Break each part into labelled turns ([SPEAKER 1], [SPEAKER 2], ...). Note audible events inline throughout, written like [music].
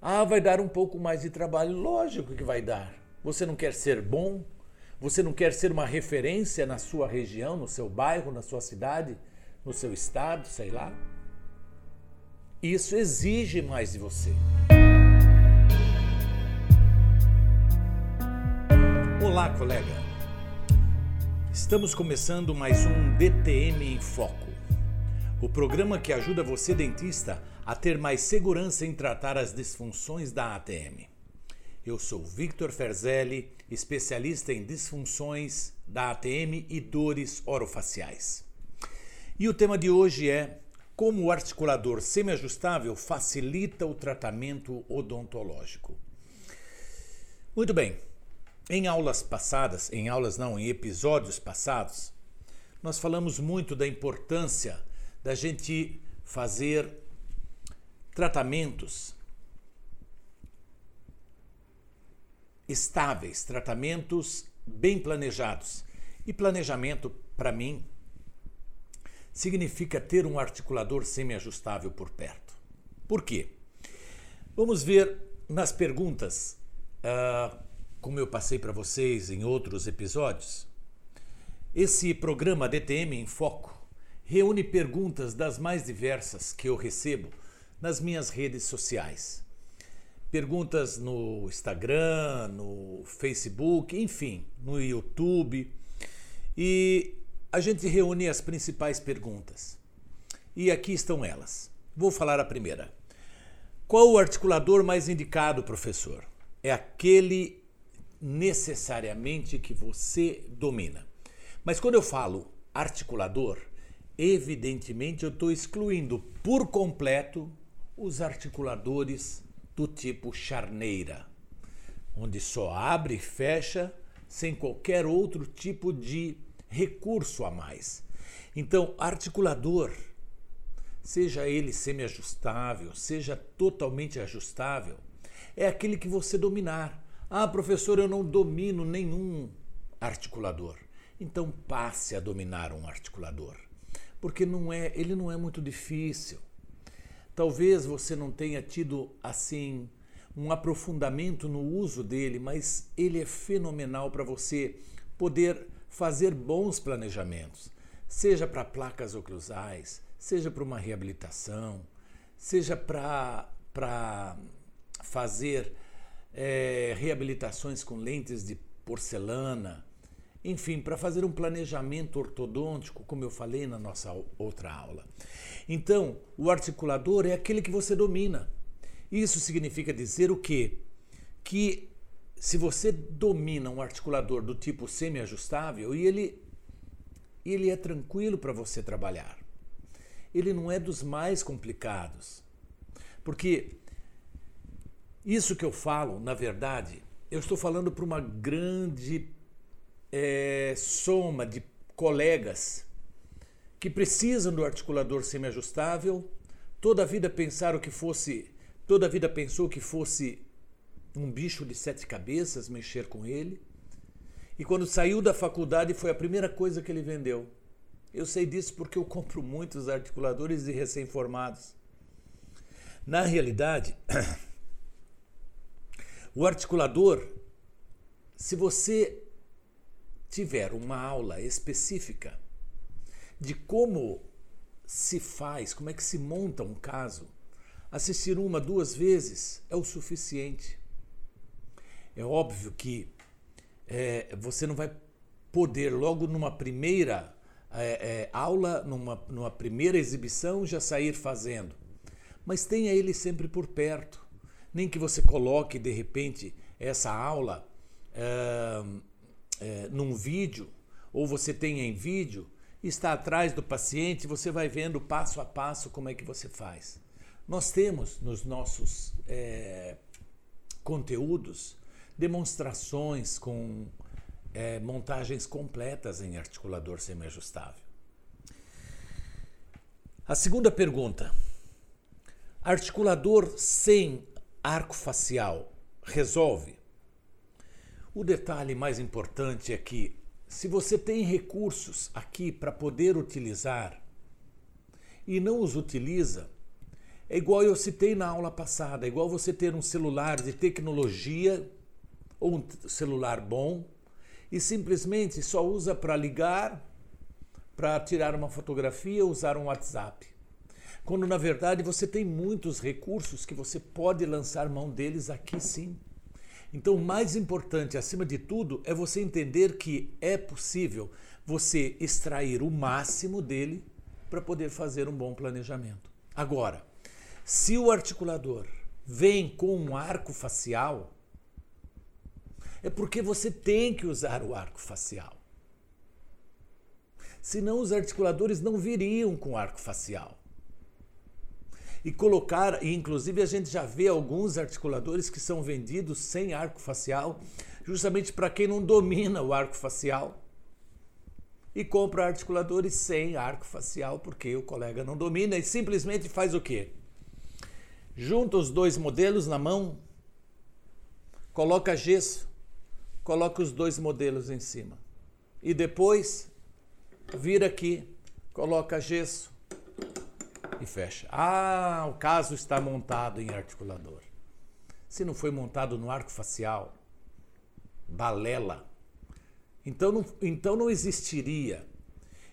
[SPEAKER 1] Ah, vai dar um pouco mais de trabalho. Lógico que vai dar. Você não quer ser bom? Você não quer ser uma referência na sua região, no seu bairro, na sua cidade, no seu estado, sei lá? Isso exige mais de você. Olá, colega. Estamos começando mais um DTM em Foco. O programa que ajuda você, dentista, a ter mais segurança em tratar as disfunções da ATM. Eu sou Victor Ferzelli, especialista em disfunções da ATM e dores orofaciais. E o tema de hoje é como o articulador semiajustável facilita o tratamento odontológico. Muito bem. Em aulas passadas, em aulas não, em episódios passados, nós falamos muito da importância da gente fazer tratamentos estáveis, tratamentos bem planejados. E planejamento, para mim, significa ter um articulador semiajustável por perto. Por quê? Vamos ver nas perguntas, uh, como eu passei para vocês em outros episódios. Esse programa DTM em Foco reúne perguntas das mais diversas que eu recebo nas minhas redes sociais. Perguntas no Instagram, no Facebook, enfim, no YouTube. E a gente reúne as principais perguntas. E aqui estão elas. Vou falar a primeira. Qual o articulador mais indicado, professor? É aquele necessariamente que você domina. Mas quando eu falo articulador, evidentemente eu estou excluindo por completo os articuladores do tipo charneira, onde só abre e fecha sem qualquer outro tipo de recurso a mais. Então, articulador, seja ele semi-ajustável, seja totalmente ajustável, é aquele que você dominar. Ah, professor, eu não domino nenhum articulador. Então passe a dominar um articulador, porque não é, ele não é muito difícil. Talvez você não tenha tido assim um aprofundamento no uso dele, mas ele é fenomenal para você poder fazer bons planejamentos, seja para placas oclusais, seja para uma reabilitação, seja para fazer é, reabilitações com lentes de porcelana, enfim, para fazer um planejamento ortodôntico, como eu falei na nossa outra aula. Então, o articulador é aquele que você domina. Isso significa dizer o quê? Que se você domina um articulador do tipo semi-ajustável e ele, ele é tranquilo para você trabalhar, ele não é dos mais complicados. Porque isso que eu falo, na verdade, eu estou falando para uma grande é, soma de colegas que precisam do articulador semi-ajustável, toda a vida pensaram que fosse, toda a vida pensou que fosse um bicho de sete cabeças, mexer com ele. E quando saiu da faculdade foi a primeira coisa que ele vendeu. Eu sei disso porque eu compro muitos articuladores de recém-formados. Na realidade, [coughs] o articulador, se você tiver uma aula específica de como se faz, como é que se monta um caso, assistir uma, duas vezes é o suficiente. É óbvio que é, você não vai poder, logo numa primeira é, é, aula, numa, numa primeira exibição, já sair fazendo. Mas tenha ele sempre por perto. Nem que você coloque, de repente, essa aula é, num vídeo, ou você tenha em vídeo, está atrás do paciente, você vai vendo passo a passo como é que você faz. Nós temos nos nossos é, conteúdos demonstrações com é, montagens completas em articulador semiajustável. A segunda pergunta: articulador sem arco facial resolve? O detalhe mais importante é que, se você tem recursos aqui para poder utilizar e não os utiliza, É igual eu citei na aula passada, é igual você ter um celular de tecnologia ou um celular bom e simplesmente só usa para ligar, para tirar uma fotografia, usar um WhatsApp. Quando na verdade você tem muitos recursos que você pode lançar mão deles aqui sim. Então, o mais importante, acima de tudo, é você entender que é possível você extrair o máximo dele para poder fazer um bom planejamento. Agora, se o articulador vem com um arco facial, é porque você tem que usar o arco facial. Senão os articuladores não viriam com arco facial. E colocar, e inclusive a gente já vê alguns articuladores que são vendidos sem arco facial, justamente para quem não domina o arco facial. E compra articuladores sem arco facial, porque o colega não domina e simplesmente faz o quê? Junta os dois modelos na mão, coloca gesso, coloca os dois modelos em cima. E depois vira aqui, coloca gesso, e fecha. Ah, o caso está montado em articulador. Se não foi montado no arco facial, balela. Então não, então não existiria.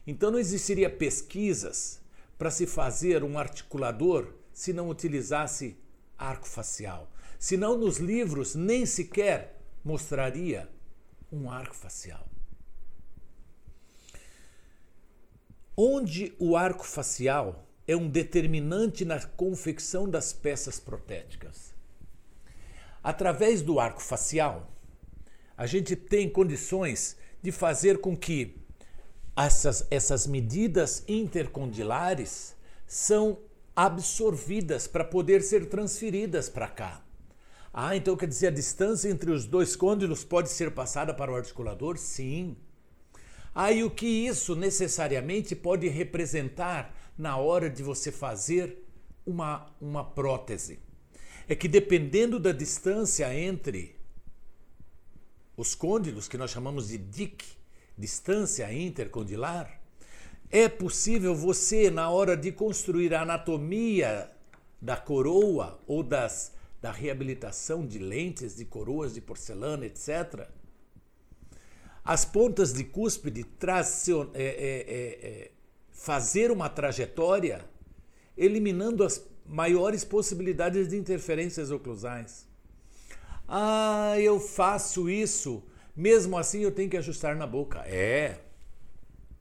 [SPEAKER 1] Então não existiria pesquisas para se fazer um articulador se não utilizasse arco facial. Senão nos livros nem sequer mostraria um arco facial. Onde o arco facial é um determinante na confecção das peças protéticas. Através do arco facial, a gente tem condições de fazer com que essas, essas medidas intercondilares são absorvidas para poder ser transferidas para cá. Ah, então quer dizer a distância entre os dois côndilos pode ser passada para o articulador? Sim. Ah, e o que isso necessariamente pode representar na hora de você fazer uma, uma prótese. É que dependendo da distância entre os côndilos, que nós chamamos de DIC, distância intercondilar, é possível você, na hora de construir a anatomia da coroa ou das, da reabilitação de lentes, de coroas de porcelana, etc., as pontas de cúspide tracion, é, é, é, fazer uma trajetória eliminando as maiores possibilidades de interferências oclusais. Ah, eu faço isso, mesmo assim eu tenho que ajustar na boca. É,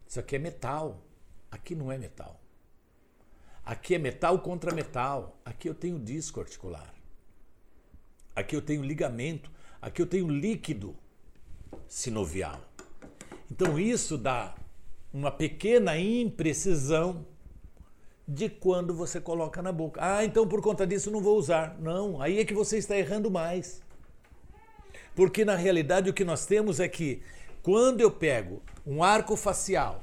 [SPEAKER 1] isso aqui é metal, aqui não é metal. Aqui é metal contra metal, aqui eu tenho disco articular. Aqui eu tenho ligamento, aqui eu tenho líquido sinovial. Então isso dá uma pequena imprecisão de quando você coloca na boca. Ah, então por conta disso não vou usar. Não, aí é que você está errando mais. Porque na realidade o que nós temos é que quando eu pego um arco facial,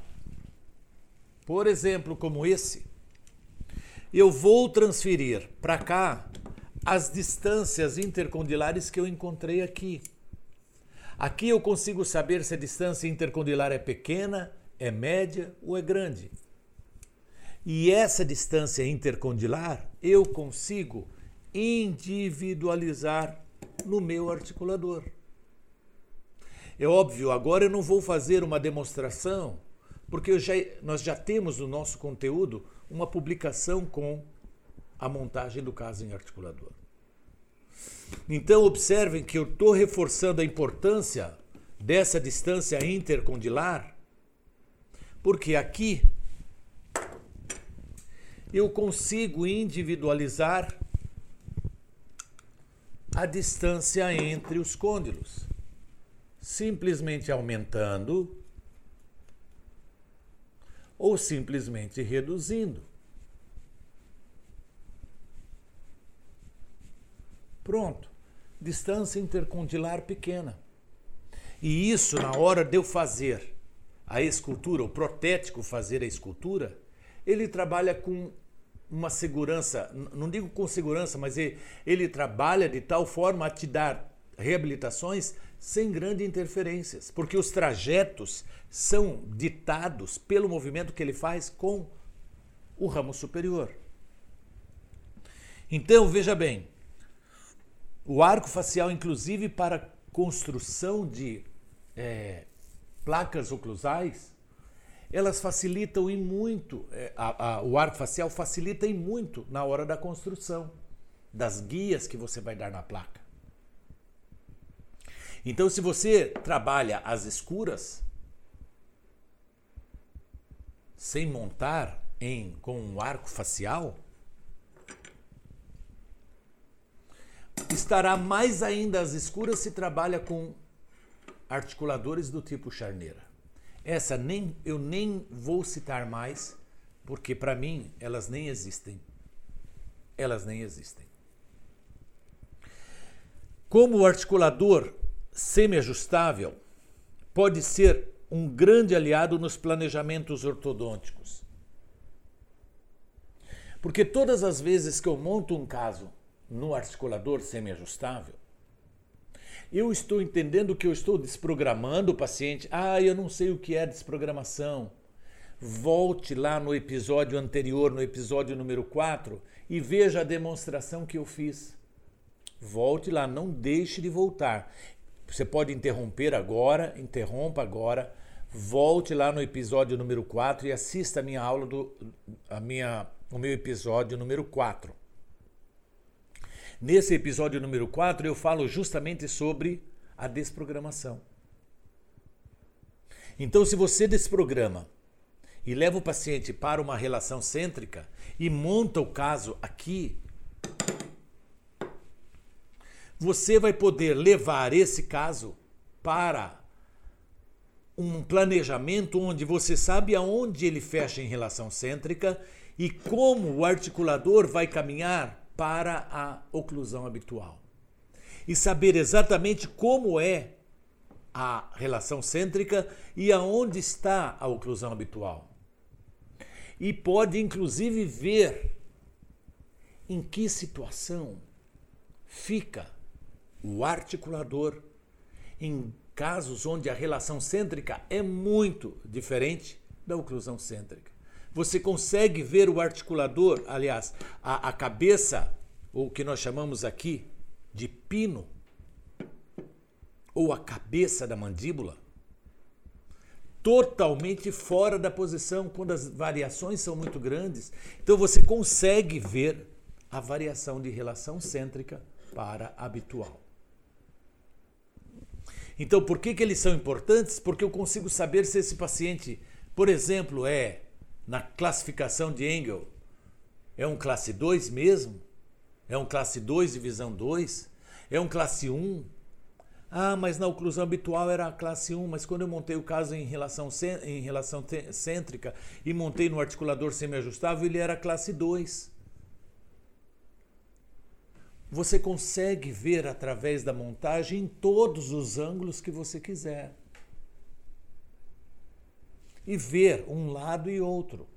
[SPEAKER 1] por exemplo, como esse, eu vou transferir para cá as distâncias intercondilares que eu encontrei aqui. Aqui eu consigo saber se a distância intercondilar é pequena, é média ou é grande. E essa distância intercondilar eu consigo individualizar no meu articulador. É óbvio, agora eu não vou fazer uma demonstração, porque já, nós já temos no nosso conteúdo uma publicação com a montagem do caso em articulador. Então, observem que eu estou reforçando a importância dessa distância intercondilar porque aqui eu consigo individualizar a distância entre os côndilos, simplesmente aumentando ou simplesmente reduzindo. Pronto, distância intercondilar pequena. E isso, na hora de eu fazer a escultura, o protético fazer a escultura, ele trabalha com uma segurança, não digo com segurança, mas ele, ele trabalha de tal forma a te dar reabilitações sem grandes interferências, porque os trajetos são ditados pelo movimento que ele faz com o ramo superior. Então, veja bem, o arco facial, inclusive para construção de é, placas oclusais, elas facilitam e muito, é, a, a, o arco facial facilita e muito na hora da construção das guias que você vai dar na placa. Então, se você trabalha às escuras, sem montar em com um arco facial, estará mais ainda às escuras se trabalha com articuladores do tipo charneira. Essa nem eu nem vou citar mais, porque para mim elas nem existem. Elas nem existem. Como o articulador semi-ajustável pode ser um grande aliado nos planejamentos ortodônticos. Porque todas as vezes que eu monto um caso no articulador semi-ajustável, eu estou entendendo que eu estou desprogramando o paciente. Ah, eu não sei o que é desprogramação. Volte lá no episódio anterior, no episódio número 4, e veja a demonstração que eu fiz. Volte lá, não deixe de voltar. Você pode interromper agora, interrompa agora, volte lá no episódio número 4 e assista a minha aula do a minha o meu episódio número 4. Nesse episódio número 4, eu falo justamente sobre a desprogramação. Então, se você desprograma e leva o paciente para uma relação cêntrica e monta o caso aqui, você vai poder levar esse caso para um planejamento onde você sabe aonde ele fecha em relação cêntrica e como o articulador vai caminhar para a oclusão habitual. E saber exatamente como é a relação cêntrica e aonde está a oclusão habitual. E pode inclusive ver em que situação fica o articulador em casos onde a relação cêntrica é muito diferente da oclusão cêntrica. Você consegue ver o articulador, aliás, a, a cabeça, ou o que nós chamamos aqui de pino, ou a cabeça da mandíbula, totalmente fora da posição quando as variações são muito grandes. Então você consegue ver a variação de relação cêntrica para habitual. Então, por que, que eles são importantes? Porque eu consigo saber se esse paciente, por exemplo, é na classificação de Engel, é um classe 2 mesmo? É um classe 2, divisão 2? É um classe 1? Ah, mas na oclusão habitual era a classe 1, mas quando eu montei o caso em relação, em relação cêntrica e montei no articulador semiajustável, ele era classe 2. Você consegue ver através da montagem em todos os ângulos que você quiser e ver um lado e outro.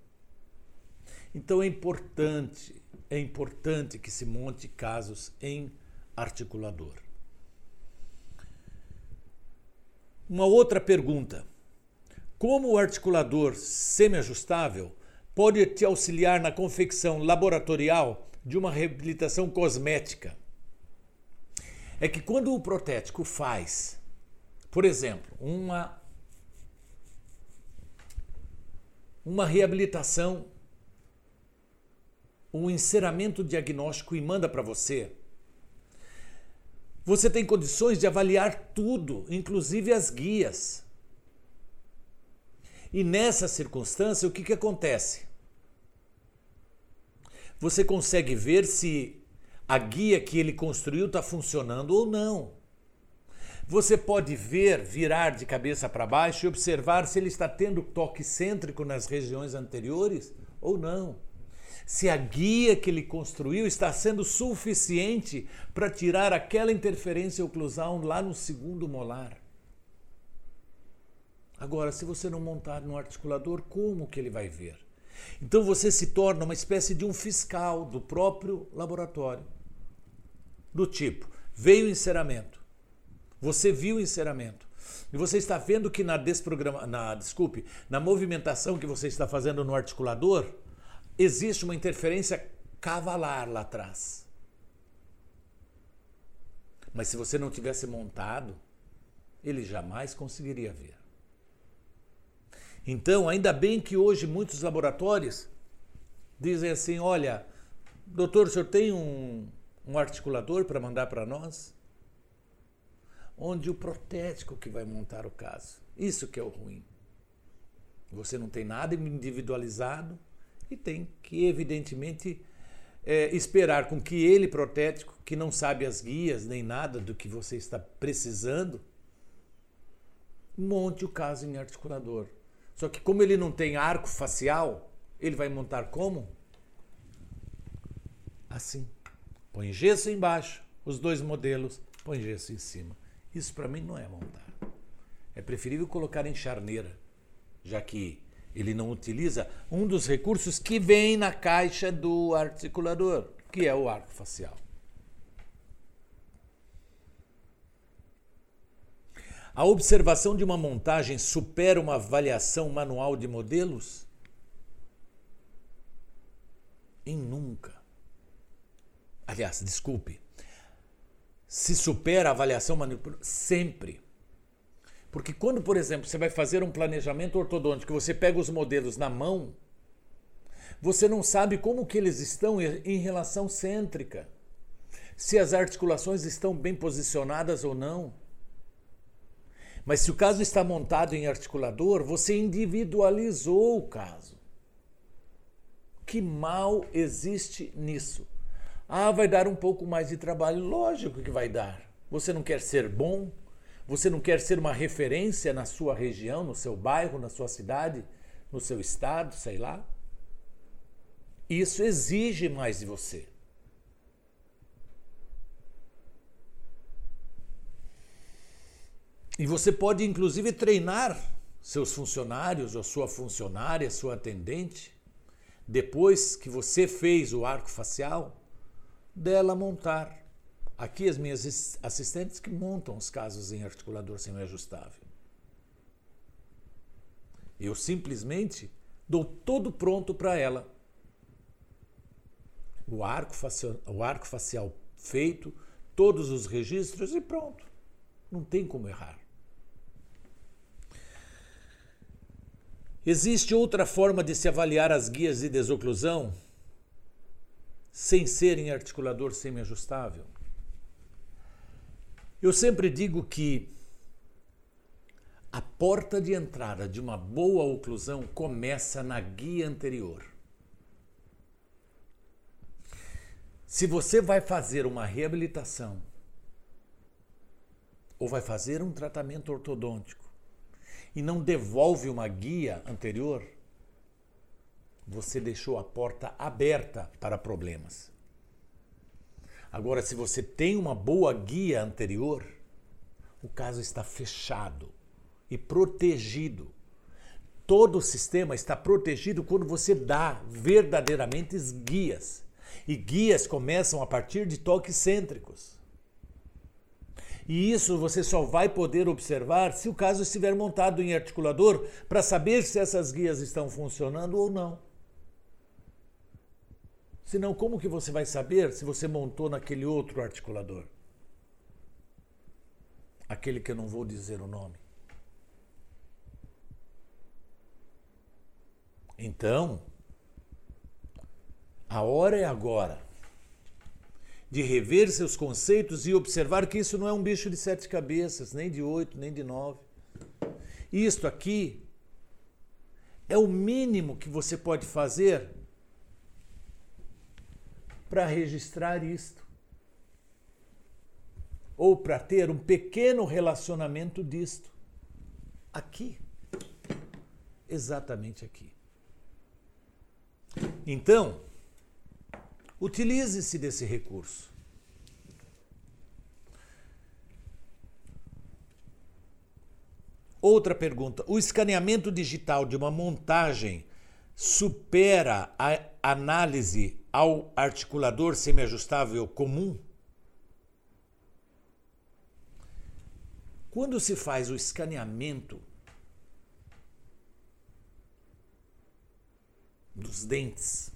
[SPEAKER 1] Então é importante, é importante que se monte casos em articulador. Uma outra pergunta: como o articulador semiajustável pode te auxiliar na confecção laboratorial de uma reabilitação cosmética? É que quando o protético faz, por exemplo, uma uma reabilitação, um enceramento diagnóstico e manda para você, você tem condições de avaliar tudo, inclusive as guias. E nessa circunstância, o que, que acontece? Você consegue ver se a guia que ele construiu está funcionando ou não. Você pode ver, virar de cabeça para baixo e observar se ele está tendo toque cêntrico nas regiões anteriores ou não. Se a guia que ele construiu está sendo suficiente para tirar aquela interferência oclusal lá no segundo molar. Agora, se você não montar no articulador, como que ele vai ver? Então você se torna uma espécie de um fiscal do próprio laboratório. Do tipo, veio enceramento. Você viu o enceramento. E você está vendo que na desprograma, na, desculpe, na movimentação que você está fazendo no articulador, existe uma interferência cavalar lá atrás. Mas se você não tivesse montado, ele jamais conseguiria ver. Então, ainda bem que hoje muitos laboratórios dizem assim: olha, doutor, o senhor tem um, um articulador para mandar para nós? Onde o protético que vai montar o caso. Isso que é o ruim. Você não tem nada individualizado e tem que, evidentemente, é, esperar com que ele, protético, que não sabe as guias nem nada do que você está precisando, monte o caso em articulador. Só que como ele não tem arco facial, ele vai montar como? Assim. Põe gesso embaixo, os dois modelos, põe gesso em cima. Isso para mim não é montar. É preferível colocar em charneira, já que ele não utiliza um dos recursos que vem na caixa do articulador, que é o arco facial. A observação de uma montagem supera uma avaliação manual de modelos? Em nunca. Aliás, desculpe. Se supera a avaliação manual, sempre. Porque quando, por exemplo, você vai fazer um planejamento ortodôntico, você pega os modelos na mão, você não sabe como que eles estão em relação cêntrica. Se as articulações estão bem posicionadas ou não. Mas se o caso está montado em articulador, você individualizou o caso. Que mal existe nisso? Ah, vai dar um pouco mais de trabalho. Lógico que vai dar. Você não quer ser bom? Você não quer ser uma referência na sua região, no seu bairro, na sua cidade, no seu estado, sei lá? Isso exige mais de você. E você pode, inclusive, treinar seus funcionários, ou sua funcionária, sua atendente, depois que você fez o arco facial, dela montar. Aqui as minhas assistentes que montam os casos em articulador semiajustável. Eu simplesmente dou todo pronto para ela. O arco, facial, o arco facial feito, todos os registros e pronto. Não tem como errar. Existe outra forma de se avaliar as guias de desoclusão sem ser em articulador semiajustável? Eu sempre digo que a porta de entrada de uma boa oclusão começa na guia anterior. Se você vai fazer uma reabilitação ou vai fazer um tratamento ortodôntico, e não devolve uma guia anterior, você deixou a porta aberta para problemas. Agora, se você tem uma boa guia anterior, o caso está fechado e protegido. Todo o sistema está protegido quando você dá verdadeiramente guias. E guias começam a partir de toques cêntricos. E isso você só vai poder observar se o caso estiver montado em articulador para saber se essas guias estão funcionando ou não. Senão, como que você vai saber se você montou naquele outro articulador? Aquele que eu não vou dizer o nome. Então, a hora é agora de rever seus conceitos e observar que isso não é um bicho de sete cabeças, nem de oito, nem de nove. Isto aqui é o mínimo que você pode fazer para registrar isto. Ou para ter um pequeno relacionamento disto. Aqui. Exatamente aqui. Então, Utilize-se desse recurso. Outra pergunta: o escaneamento digital de uma montagem supera a análise ao articulador semiajustável comum? Quando se faz o escaneamento dos dentes,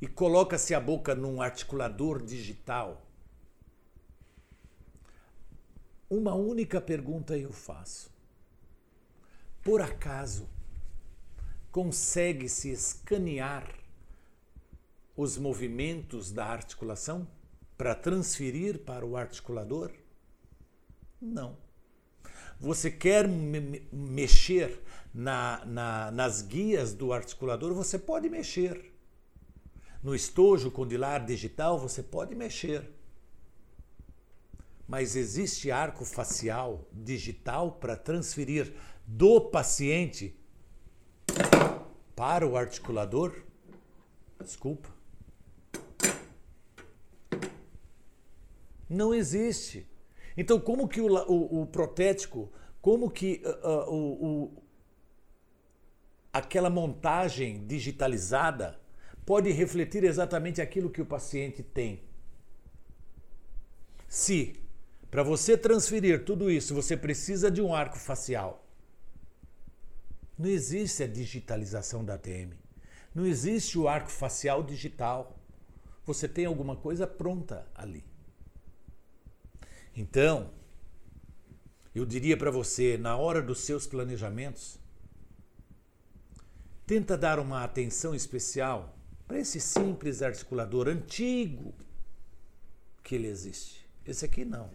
[SPEAKER 1] e coloca-se a boca num articulador digital, uma única pergunta eu faço. Por acaso consegue-se escanear os movimentos da articulação para transferir para o articulador? Não. Você quer me mexer na, na, nas guias do articulador? Você pode mexer. No estojo condilar digital, você pode mexer. Mas existe arco facial digital para transferir do paciente para o articulador? Desculpa. Não existe. Então, como que o, o, o protético, como que uh, uh, o, aquela montagem digitalizada pode refletir exatamente aquilo que o paciente tem? Se para você transferir tudo isso você precisa de um arco facial, não existe a digitalização da ATM. Não existe o arco facial digital. Você tem alguma coisa pronta ali. Então, eu diria para você, na hora dos seus planejamentos, tenta dar uma atenção especial para esse simples articulador antigo que ele existe. Esse aqui não.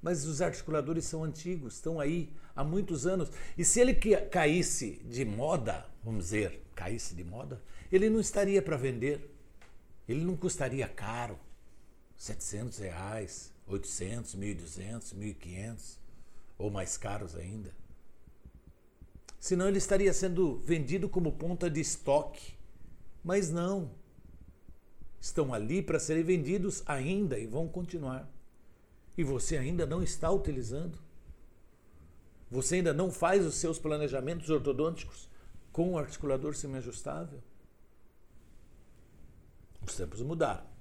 [SPEAKER 1] Mas os articuladores são antigos, estão aí há muitos anos. E se ele caísse de moda, vamos dizer, caísse de moda, ele não estaria para vender. Ele não custaria caro, 700 reais, 800, 1.200, 1.500 ou mais caros ainda. Senão ele estaria sendo vendido como ponta de estoque. Mas não. Estão ali para serem vendidos ainda e vão continuar. E você ainda não está utilizando. Você ainda não faz os seus planejamentos ortodônticos com o articulador semiajustável. Os tempos mudaram.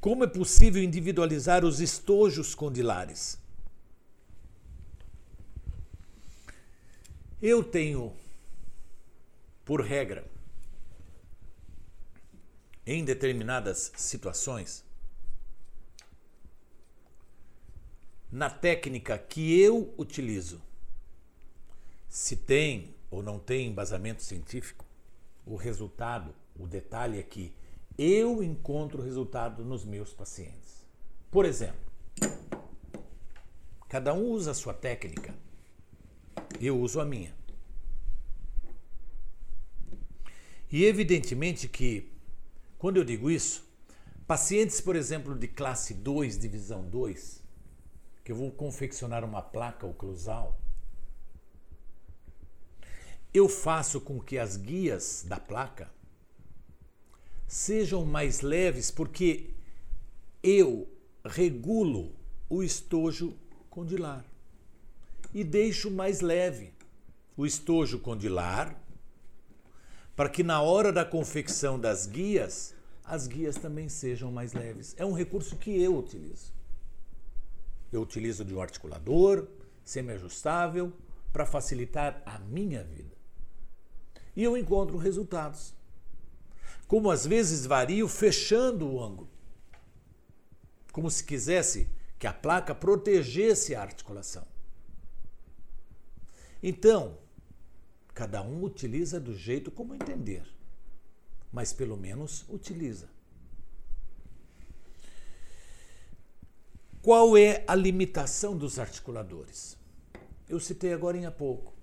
[SPEAKER 1] Como é possível individualizar os estojos condilares? Eu tenho, por regra, em determinadas situações, na técnica que eu utilizo, se tem ou não tem embasamento científico, o resultado, o detalhe é que eu encontro resultado nos meus pacientes. Por exemplo, cada um usa a sua técnica, eu uso a minha. E evidentemente que, quando eu digo isso, pacientes, por exemplo, de classe 2, divisão 2, que eu vou confeccionar uma placa oclusal, eu faço com que as guias da placa sejam mais leves, porque eu regulo o estojo condilar e deixo mais leve o estojo condilar para que na hora da confecção das guias as guias também sejam mais leves. É um recurso que eu utilizo. Eu utilizo de um articulador semi-ajustável para facilitar a minha vida. E eu encontro resultados como às vezes vario fechando o ângulo, como se quisesse que a placa protegesse a articulação. Então, cada um utiliza do jeito como entender, mas pelo menos utiliza. Qual é a limitação dos articuladores? Eu citei agora há pouco.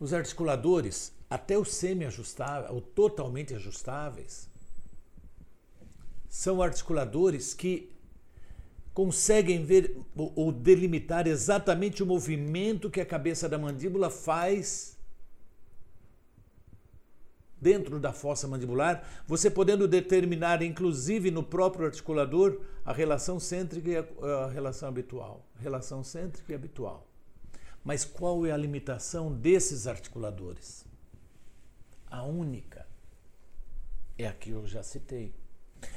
[SPEAKER 1] Os articuladores até os semi-ajustáveis, ou totalmente ajustáveis, são articuladores que conseguem ver ou delimitar exatamente o movimento que a cabeça da mandíbula faz dentro da fossa mandibular, você podendo determinar, inclusive no próprio articulador, a relação cêntrica e a, a relação habitual. Relação cêntrica e habitual. Mas qual é a limitação desses articuladores? A única é a que eu já citei.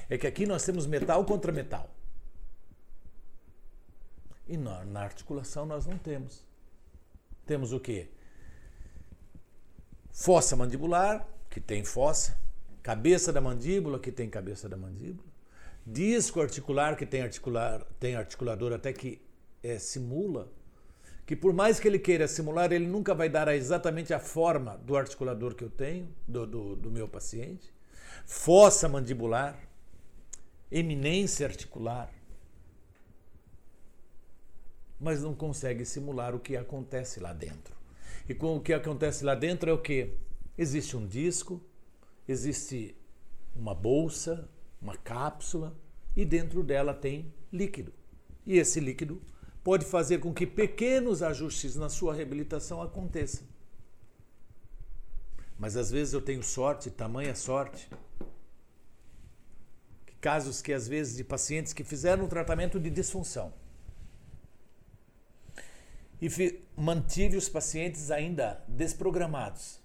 [SPEAKER 1] É que aqui nós temos metal contra metal. E na, articulação nós não temos. Temos o quê? Fossa mandibular, que tem fossa, cabeça da mandíbula, que tem cabeça da mandíbula, disco articular, que tem, articular, tem articulador até que é, simula, que por mais que ele queira simular, ele nunca vai dar exatamente a forma do articulador que eu tenho, do, do, do meu paciente, fossa mandibular, eminência articular, mas não consegue simular o que acontece lá dentro. E com o que acontece lá dentro é o que? Existe um disco, existe uma bolsa, uma cápsula e dentro dela tem líquido. E esse líquido pode fazer com que pequenos ajustes na sua reabilitação aconteçam. Mas às vezes eu tenho sorte, tamanha sorte, casos que às vezes de pacientes que fizeram um tratamento de disfunção e mantive os pacientes ainda desprogramados,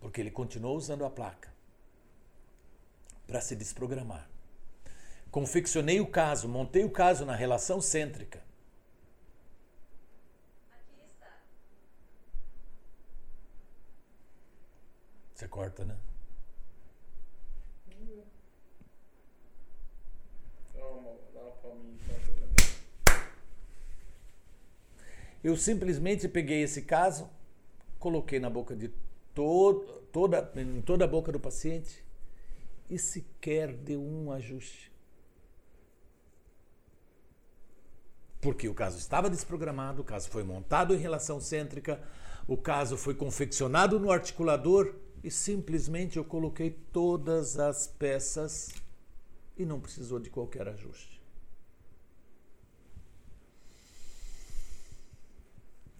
[SPEAKER 1] porque ele continuou usando a placa para se desprogramar. Confeccionei o caso, montei o caso na relação cêntrica. Você corta, né? Eu simplesmente peguei esse caso, coloquei na boca de todo, toda, em toda a boca do paciente e sequer deu um ajuste. Porque o caso estava desprogramado, o caso foi montado em relação cêntrica, o caso foi confeccionado no articulador e simplesmente eu coloquei todas as peças e não precisou de qualquer ajuste.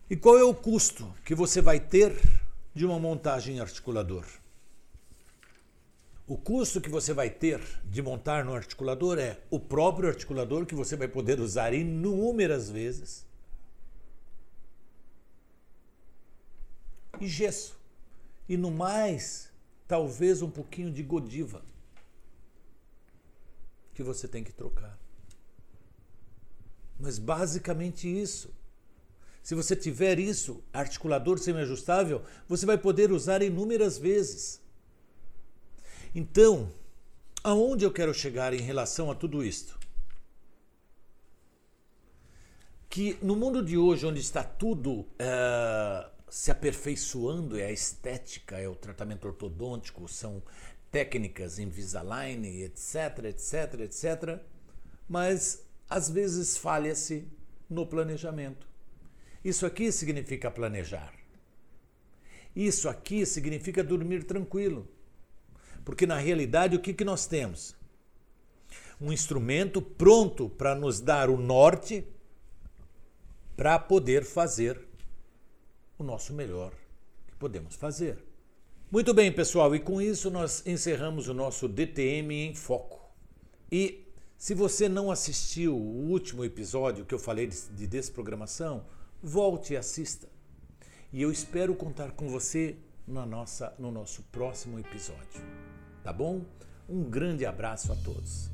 [SPEAKER 1] E qual é o custo que você vai ter de uma montagem articulador? O custo que você vai ter de montar no articulador é o próprio articulador que você vai poder usar inúmeras vezes e gesso. E no mais, talvez um pouquinho de godiva que você tem que trocar. Mas basicamente isso. Se você tiver isso, articulador semi-ajustável, você vai poder usar inúmeras vezes. Então, aonde eu quero chegar em relação a tudo isto? Que no mundo de hoje, onde está tudo é, se aperfeiçoando, é a estética, é o tratamento ortodôntico, são técnicas Invisalign, etc, etc, etc, mas às vezes falha-se no planejamento. Isso aqui significa planejar. Isso aqui significa dormir tranquilo. Porque na realidade o que, que nós temos? Um instrumento pronto para nos dar o norte para poder fazer o nosso melhor que podemos fazer. Muito bem, pessoal, e com isso nós encerramos o nosso DTM em Foco. E se você não assistiu o último episódio que eu falei de desprogramação, volte e assista. E eu espero contar com você na nossa, no nosso próximo episódio. Tá bom? Um grande abraço a todos.